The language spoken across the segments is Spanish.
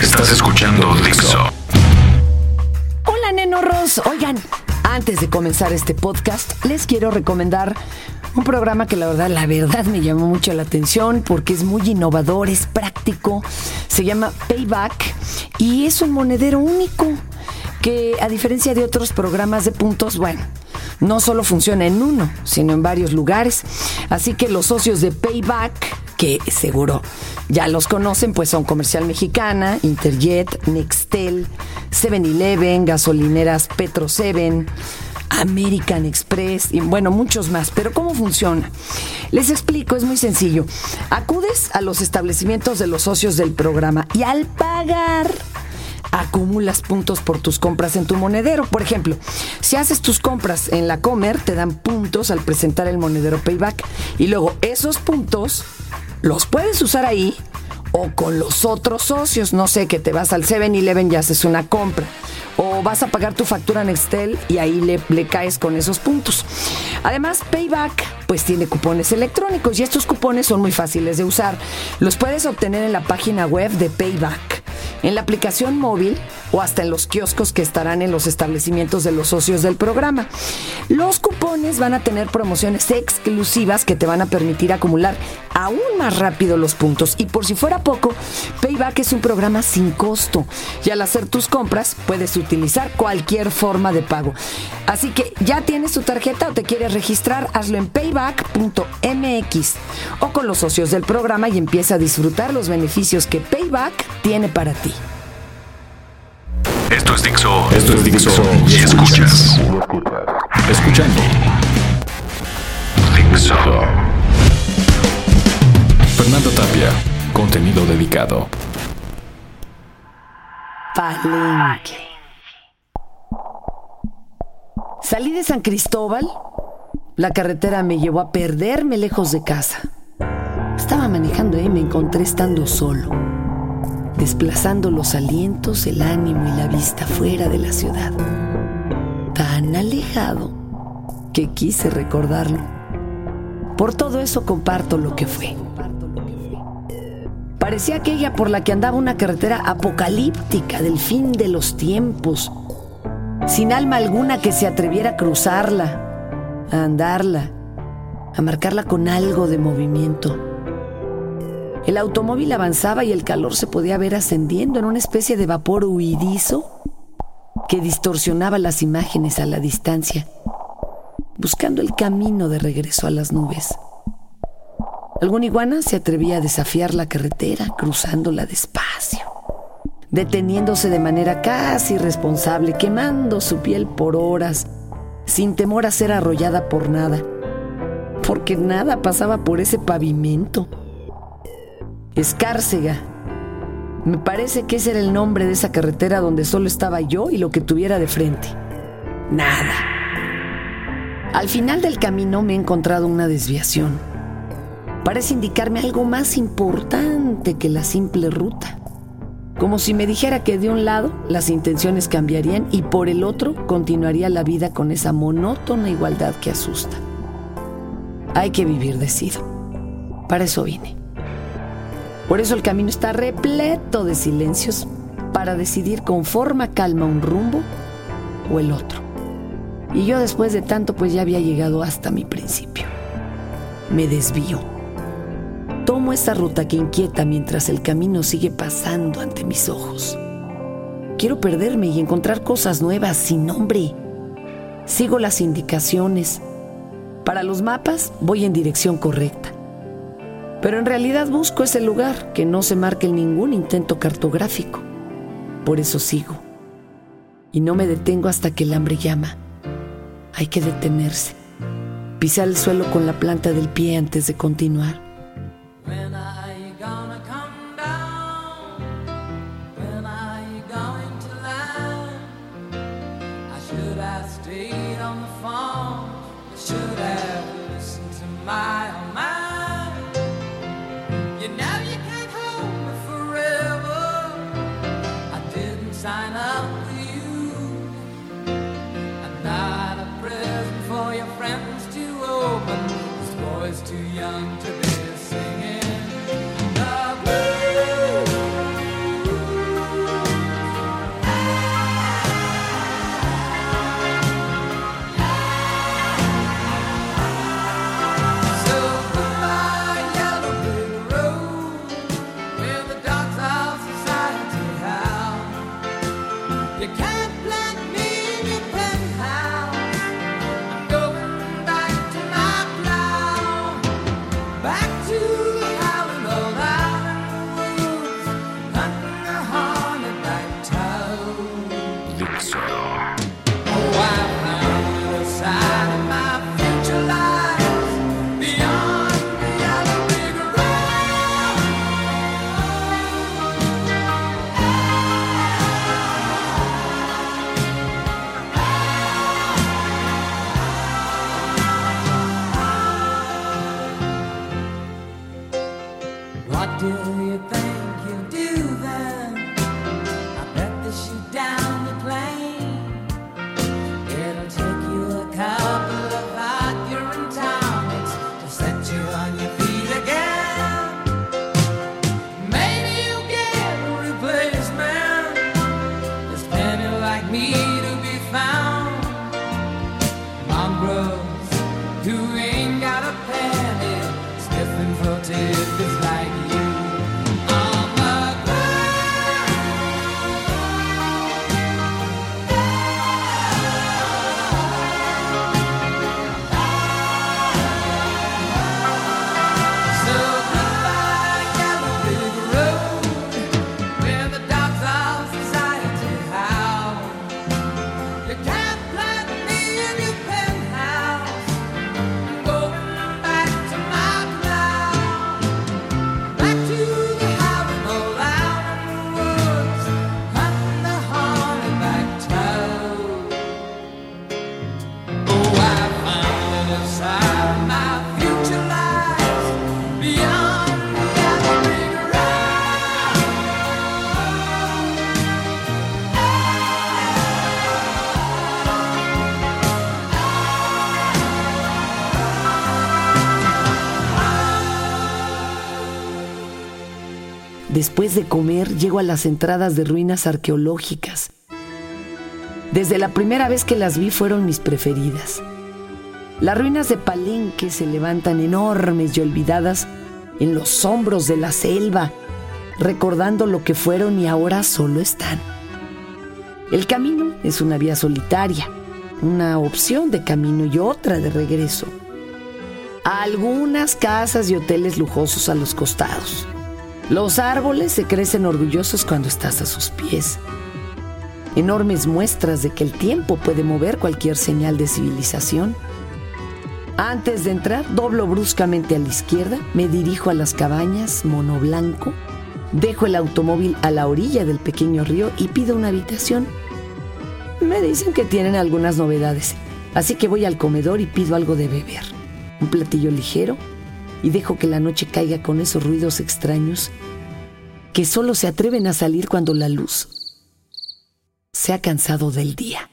Estás escuchando Dixo. Hola, nenorros. Oigan, antes de comenzar este podcast, les quiero recomendar un programa que la verdad, la verdad me llamó mucho la atención porque es muy innovador, es práctico. Se llama Payback y es un monedero único que a diferencia de otros programas de puntos, bueno, no solo funciona en uno, sino en varios lugares. Así que los socios de Payback, que seguro ya los conocen, pues son Comercial Mexicana, Interjet, Nextel, 7-Eleven, gasolineras Petro 7. American Express y bueno, muchos más. Pero ¿cómo funciona? Les explico, es muy sencillo. Acudes a los establecimientos de los socios del programa y al pagar acumulas puntos por tus compras en tu monedero. Por ejemplo, si haces tus compras en la Comer, te dan puntos al presentar el monedero Payback. Y luego esos puntos los puedes usar ahí o con los otros socios. No sé, que te vas al 7-Eleven y haces una compra. O vas a pagar tu factura en Excel y ahí le, le, caes con esos puntos. Además, Payback pues tiene cupones electrónicos y estos cupones son muy fáciles de usar. Los puedes obtener en la página web de Payback en la aplicación móvil o hasta en los kioscos que estarán en los establecimientos de los socios del programa. Los cupones van a tener promociones exclusivas que te van a permitir acumular aún más rápido los puntos. Y por si fuera poco, Payback es un programa sin costo y al hacer tus compras puedes utilizar cualquier forma de pago. Así que ya tienes tu tarjeta o te quieres registrar, hazlo en payback.mx o con los socios del programa y empieza a disfrutar los beneficios que Payback tiene para ti. Esto es Dixo. Esto es Dixo. Y escuchas. Escuchando. Dixo. Fernando Tapia. Contenido dedicado. Palenque. Salí de San Cristóbal. La carretera me llevó a perderme lejos de casa. Estaba manejando y me encontré estando solo, desplazando los alientos, el ánimo y la vista fuera de la ciudad. Tan alejado que quise recordarlo. Por todo eso comparto lo que fue. Parecía aquella por la que andaba una carretera apocalíptica del fin de los tiempos, sin alma alguna que se atreviera a cruzarla, a andarla, a marcarla con algo de movimiento. El automóvil avanzaba y el calor se podía ver ascendiendo en una especie de vapor huidizo que distorsionaba las imágenes a la distancia, buscando el camino de regreso a las nubes. Algún iguana se atrevía a desafiar la carretera, cruzándola despacio, deteniéndose de manera casi irresponsable, quemando su piel por horas, sin temor a ser arrollada por nada, porque nada pasaba por ese pavimento. Escárcega. Me parece que ese era el nombre de esa carretera donde solo estaba yo y lo que tuviera de frente. Nada. Al final del camino me he encontrado una desviación parece indicarme algo más importante que la simple ruta. Como si me dijera que de un lado las intenciones cambiarían y por el otro continuaría la vida con esa monótona igualdad que asusta. Hay que vivir decido. Para eso vine. Por eso el camino está repleto de silencios para decidir con forma calma un rumbo o el otro. Y yo después de tanto pues ya había llegado hasta mi principio. Me desvío Tomo esa ruta que inquieta mientras el camino sigue pasando ante mis ojos. Quiero perderme y encontrar cosas nuevas sin nombre. Sigo las indicaciones. Para los mapas voy en dirección correcta. Pero en realidad busco ese lugar que no se marque en ningún intento cartográfico. Por eso sigo. Y no me detengo hasta que el hambre llama. Hay que detenerse. Pisar el suelo con la planta del pie antes de continuar. Después de comer, llego a las entradas de ruinas arqueológicas. Desde la primera vez que las vi fueron mis preferidas. Las ruinas de Palenque se levantan enormes y olvidadas en los hombros de la selva, recordando lo que fueron y ahora solo están. El camino es una vía solitaria, una opción de camino y otra de regreso. Algunas casas y hoteles lujosos a los costados. Los árboles se crecen orgullosos cuando estás a sus pies. Enormes muestras de que el tiempo puede mover cualquier señal de civilización. Antes de entrar, doblo bruscamente a la izquierda, me dirijo a las cabañas, mono blanco, dejo el automóvil a la orilla del pequeño río y pido una habitación. Me dicen que tienen algunas novedades, así que voy al comedor y pido algo de beber, un platillo ligero y dejo que la noche caiga con esos ruidos extraños que solo se atreven a salir cuando la luz se ha cansado del día.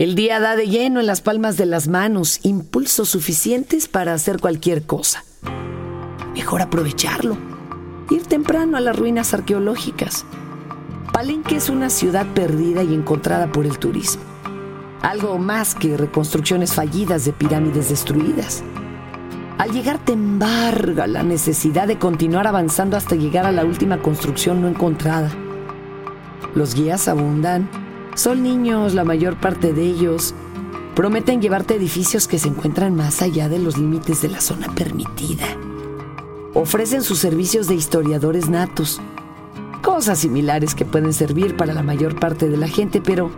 El día da de lleno en las palmas de las manos, impulsos suficientes para hacer cualquier cosa. Mejor aprovecharlo. Ir temprano a las ruinas arqueológicas. Palenque es una ciudad perdida y encontrada por el turismo. Algo más que reconstrucciones fallidas de pirámides destruidas. Al llegar te embarga la necesidad de continuar avanzando hasta llegar a la última construcción no encontrada. Los guías abundan. Son niños, la mayor parte de ellos. Prometen llevarte edificios que se encuentran más allá de los límites de la zona permitida. Ofrecen sus servicios de historiadores natos. Cosas similares que pueden servir para la mayor parte de la gente, pero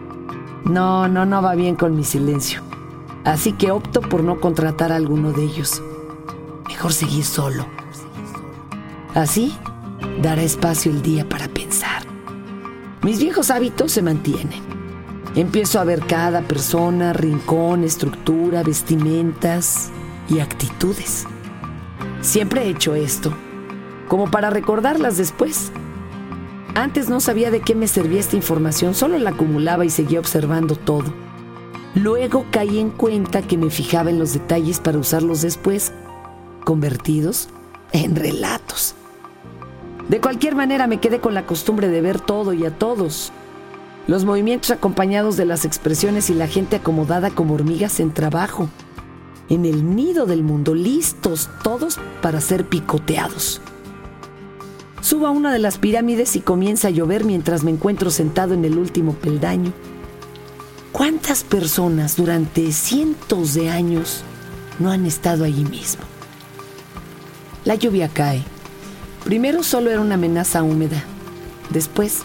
no, no, no va bien con mi silencio. Así que opto por no contratar a alguno de ellos. Mejor seguir solo. Así dará espacio el día para pensar. Mis viejos hábitos se mantienen. Empiezo a ver cada persona, rincón, estructura, vestimentas y actitudes. Siempre he hecho esto, como para recordarlas después. Antes no sabía de qué me servía esta información, solo la acumulaba y seguía observando todo. Luego caí en cuenta que me fijaba en los detalles para usarlos después, convertidos en relatos. De cualquier manera me quedé con la costumbre de ver todo y a todos. Los movimientos acompañados de las expresiones y la gente acomodada como hormigas en trabajo. En el nido del mundo, listos todos para ser picoteados. Subo a una de las pirámides y comienza a llover mientras me encuentro sentado en el último peldaño. ¿Cuántas personas durante cientos de años no han estado allí mismo? La lluvia cae. Primero solo era una amenaza húmeda. Después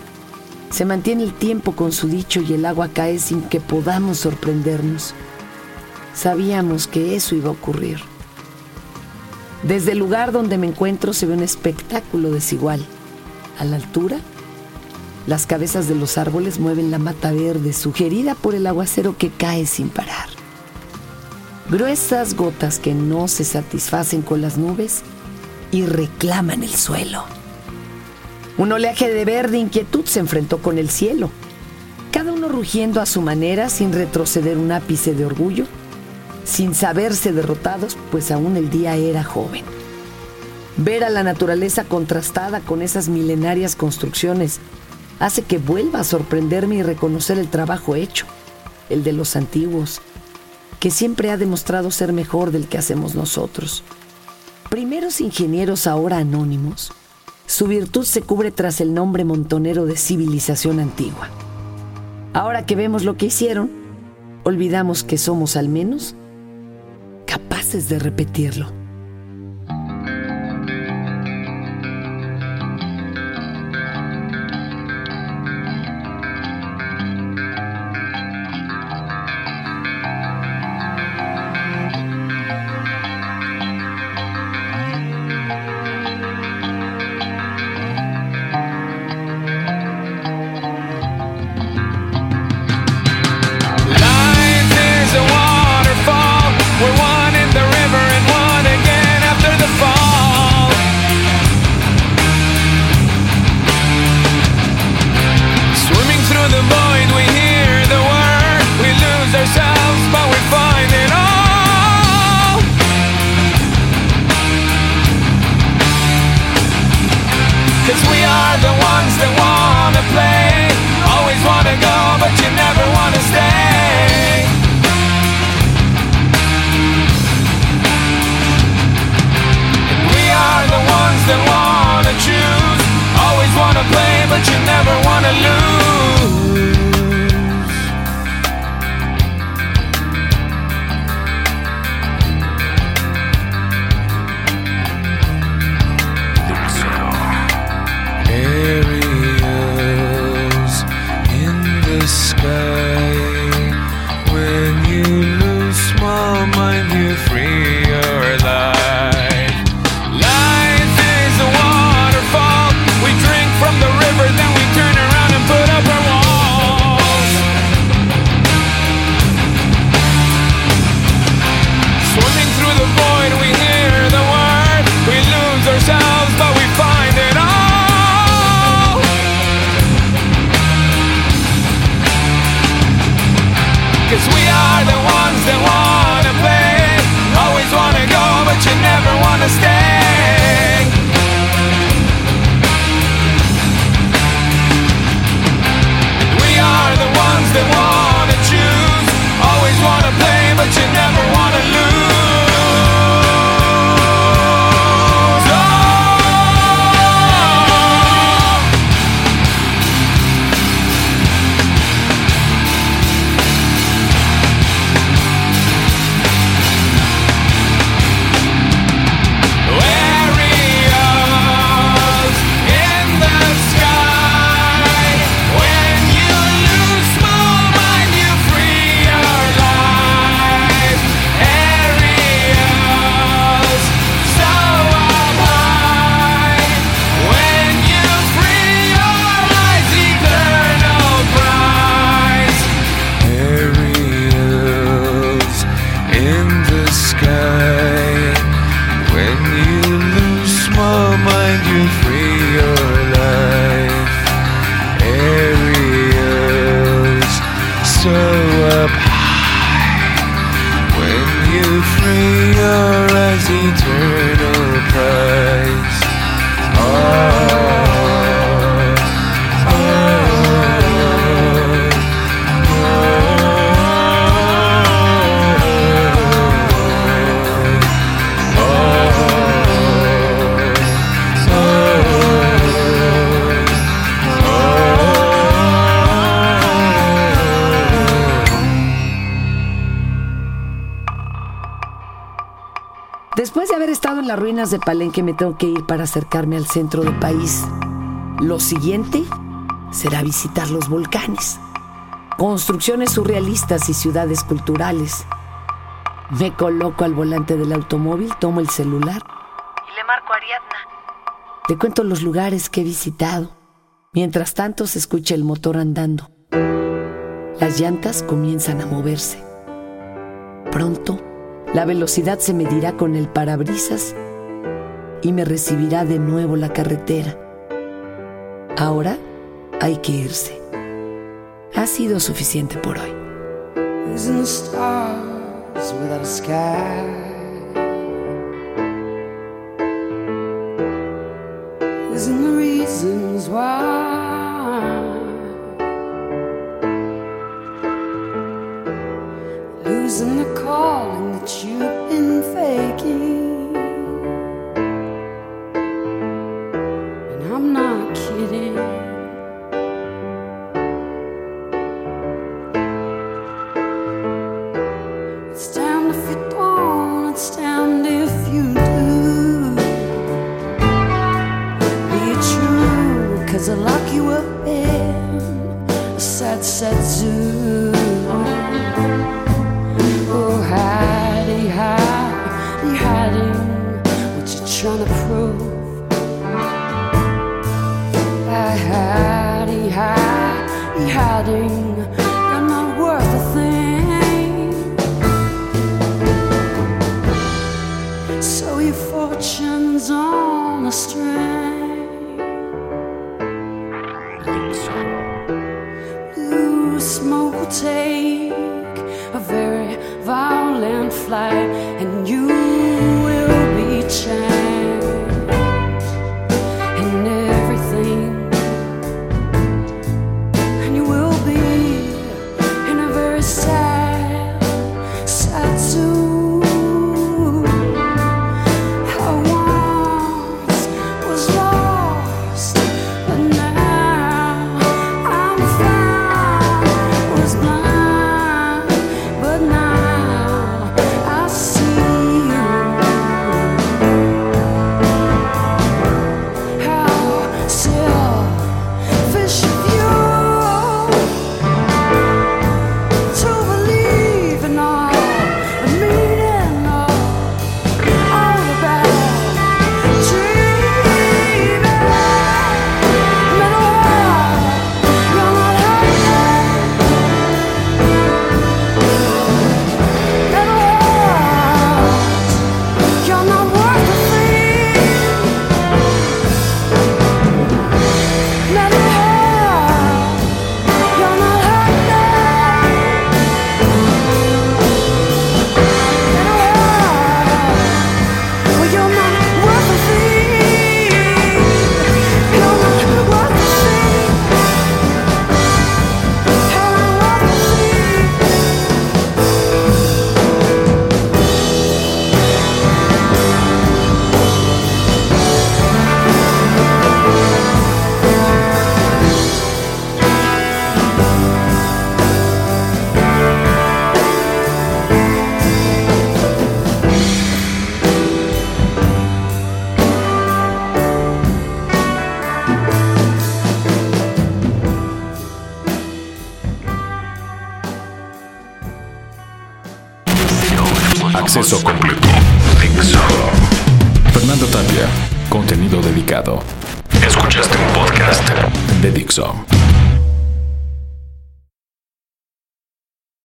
se mantiene el tiempo con su dicho y el agua cae sin que podamos sorprendernos. Sabíamos que eso iba a ocurrir. Desde el lugar donde me encuentro se ve un espectáculo desigual. A la altura, las cabezas de los árboles mueven la mata verde sugerida por el aguacero que cae sin parar. Gruesas gotas que no se satisfacen con las nubes y reclaman el suelo. Un oleaje de verde inquietud se enfrentó con el cielo, cada uno rugiendo a su manera sin retroceder un ápice de orgullo, sin saberse derrotados, pues aún el día era joven. Ver a la naturaleza contrastada con esas milenarias construcciones hace que vuelva a sorprenderme y reconocer el trabajo hecho, el de los antiguos, que siempre ha demostrado ser mejor del que hacemos nosotros. Primeros ingenieros ahora anónimos, su virtud se cubre tras el nombre montonero de civilización antigua. Ahora que vemos lo que hicieron, olvidamos que somos al menos capaces de repetirlo. Las ruinas de Palenque me tengo que ir para acercarme al centro del país. Lo siguiente será visitar los volcanes, construcciones surrealistas y ciudades culturales. Me coloco al volante del automóvil, tomo el celular y le marco a Ariadna. Le cuento los lugares que he visitado. Mientras tanto se escucha el motor andando. Las llantas comienzan a moverse. Pronto la velocidad se medirá con el parabrisas y me recibirá de nuevo la carretera. Ahora hay que irse. Ha sido suficiente por hoy. I lock you up in a sad, sad zoo. Oh, hidey, hidey, hiding what you trying to prove. I hidey, hidey, hiding,